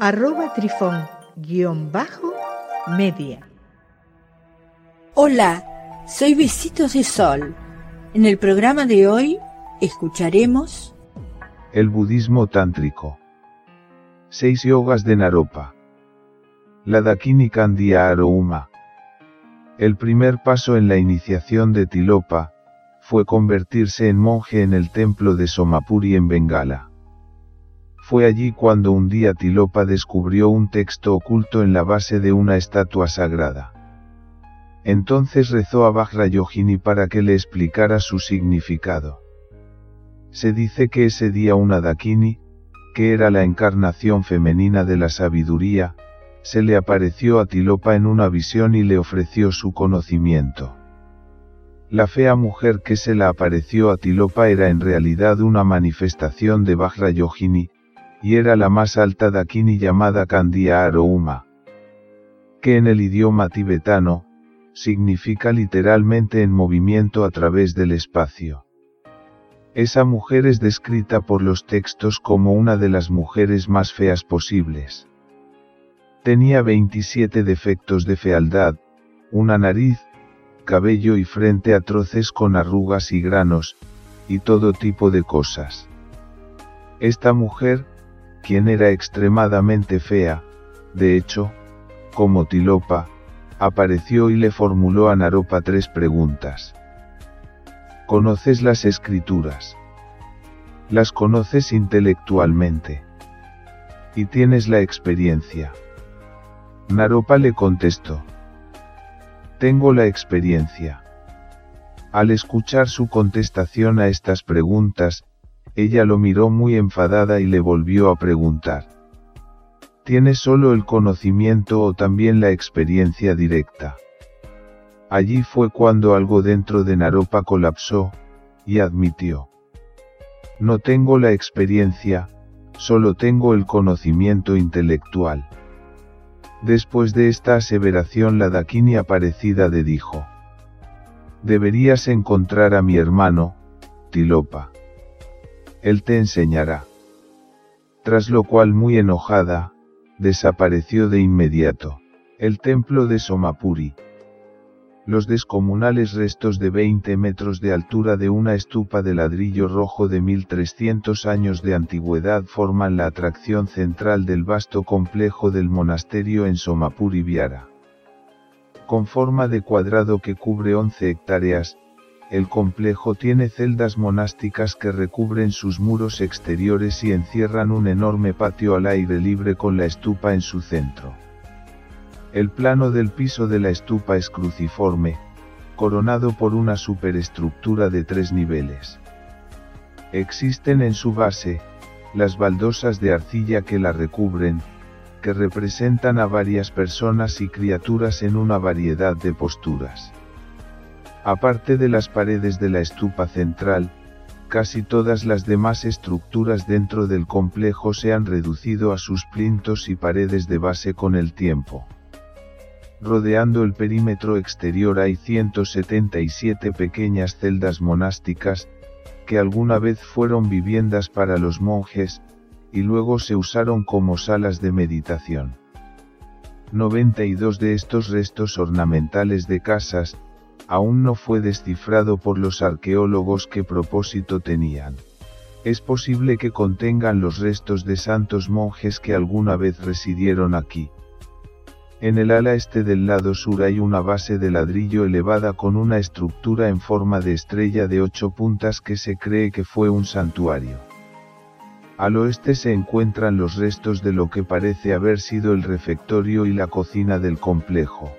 arroba trifón guion bajo media. Hola, soy Besitos de Sol. En el programa de hoy escucharemos el budismo tántrico. Seis yogas de Naropa. La Dakini Kandiya Arouma. El primer paso en la iniciación de Tilopa, fue convertirse en monje en el templo de Somapuri en Bengala. Fue allí cuando un día Tilopa descubrió un texto oculto en la base de una estatua sagrada. Entonces rezó a Vajrayogini para que le explicara su significado. Se dice que ese día una Dakini, que era la encarnación femenina de la sabiduría, se le apareció a Tilopa en una visión y le ofreció su conocimiento. La fea mujer que se la apareció a Tilopa era en realidad una manifestación de Vajrayogini, y era la más alta dakini llamada Candia Arouma, que en el idioma tibetano, significa literalmente en movimiento a través del espacio. Esa mujer es descrita por los textos como una de las mujeres más feas posibles. Tenía 27 defectos de fealdad, una nariz, cabello y frente atroces con arrugas y granos, y todo tipo de cosas. Esta mujer, quien era extremadamente fea, de hecho, como Tilopa, apareció y le formuló a Naropa tres preguntas. ¿Conoces las escrituras? Las conoces intelectualmente. Y tienes la experiencia. Naropa le contestó. Tengo la experiencia. Al escuchar su contestación a estas preguntas, ella lo miró muy enfadada y le volvió a preguntar. ¿Tienes solo el conocimiento o también la experiencia directa? Allí fue cuando algo dentro de Naropa colapsó, y admitió. No tengo la experiencia, solo tengo el conocimiento intelectual. Después de esta aseveración la Dakini Aparecida de dijo. Deberías encontrar a mi hermano, Tilopa él te enseñará. Tras lo cual muy enojada, desapareció de inmediato. El templo de Somapuri. Los descomunales restos de 20 metros de altura de una estupa de ladrillo rojo de 1300 años de antigüedad forman la atracción central del vasto complejo del monasterio en Somapuri Viara. Con forma de cuadrado que cubre 11 hectáreas, el complejo tiene celdas monásticas que recubren sus muros exteriores y encierran un enorme patio al aire libre con la estupa en su centro. El plano del piso de la estupa es cruciforme, coronado por una superestructura de tres niveles. Existen en su base, las baldosas de arcilla que la recubren, que representan a varias personas y criaturas en una variedad de posturas. Aparte de las paredes de la estupa central, casi todas las demás estructuras dentro del complejo se han reducido a sus plintos y paredes de base con el tiempo. Rodeando el perímetro exterior hay 177 pequeñas celdas monásticas, que alguna vez fueron viviendas para los monjes, y luego se usaron como salas de meditación. 92 de estos restos ornamentales de casas, aún no fue descifrado por los arqueólogos qué propósito tenían. Es posible que contengan los restos de santos monjes que alguna vez residieron aquí. En el ala este del lado sur hay una base de ladrillo elevada con una estructura en forma de estrella de ocho puntas que se cree que fue un santuario. Al oeste se encuentran los restos de lo que parece haber sido el refectorio y la cocina del complejo.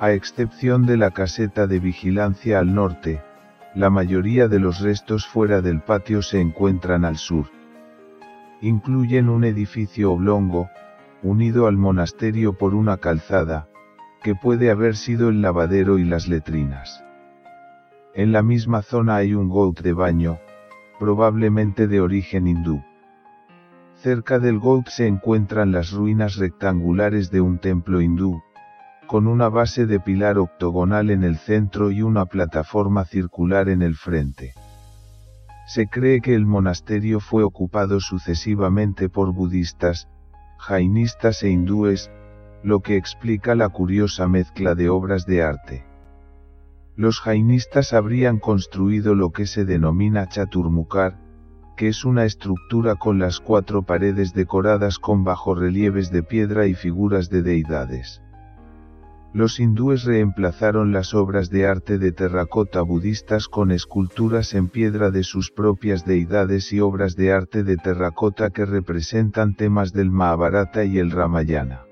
A excepción de la caseta de vigilancia al norte, la mayoría de los restos fuera del patio se encuentran al sur. Incluyen un edificio oblongo, unido al monasterio por una calzada, que puede haber sido el lavadero y las letrinas. En la misma zona hay un gout de baño, probablemente de origen hindú. Cerca del gout se encuentran las ruinas rectangulares de un templo hindú, con una base de pilar octogonal en el centro y una plataforma circular en el frente. Se cree que el monasterio fue ocupado sucesivamente por budistas, jainistas e hindúes, lo que explica la curiosa mezcla de obras de arte. Los jainistas habrían construido lo que se denomina chaturmukar, que es una estructura con las cuatro paredes decoradas con bajorrelieves de piedra y figuras de deidades. Los hindúes reemplazaron las obras de arte de terracota budistas con esculturas en piedra de sus propias deidades y obras de arte de terracota que representan temas del Mahabharata y el Ramayana.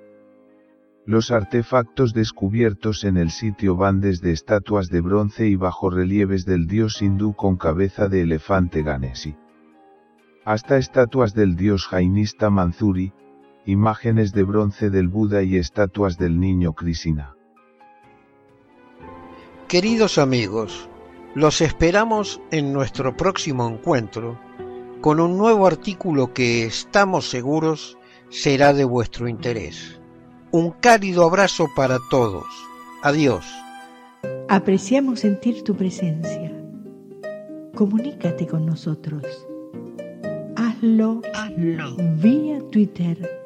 Los artefactos descubiertos en el sitio van desde estatuas de bronce y bajorrelieves del dios hindú con cabeza de elefante Ganesi, hasta estatuas del dios jainista Manzuri, imágenes de bronce del Buda y estatuas del niño Krishna. Queridos amigos, los esperamos en nuestro próximo encuentro con un nuevo artículo que estamos seguros será de vuestro interés. Un cálido abrazo para todos. Adiós. Apreciamos sentir tu presencia. Comunícate con nosotros. Hazlo, Hazlo. vía Twitter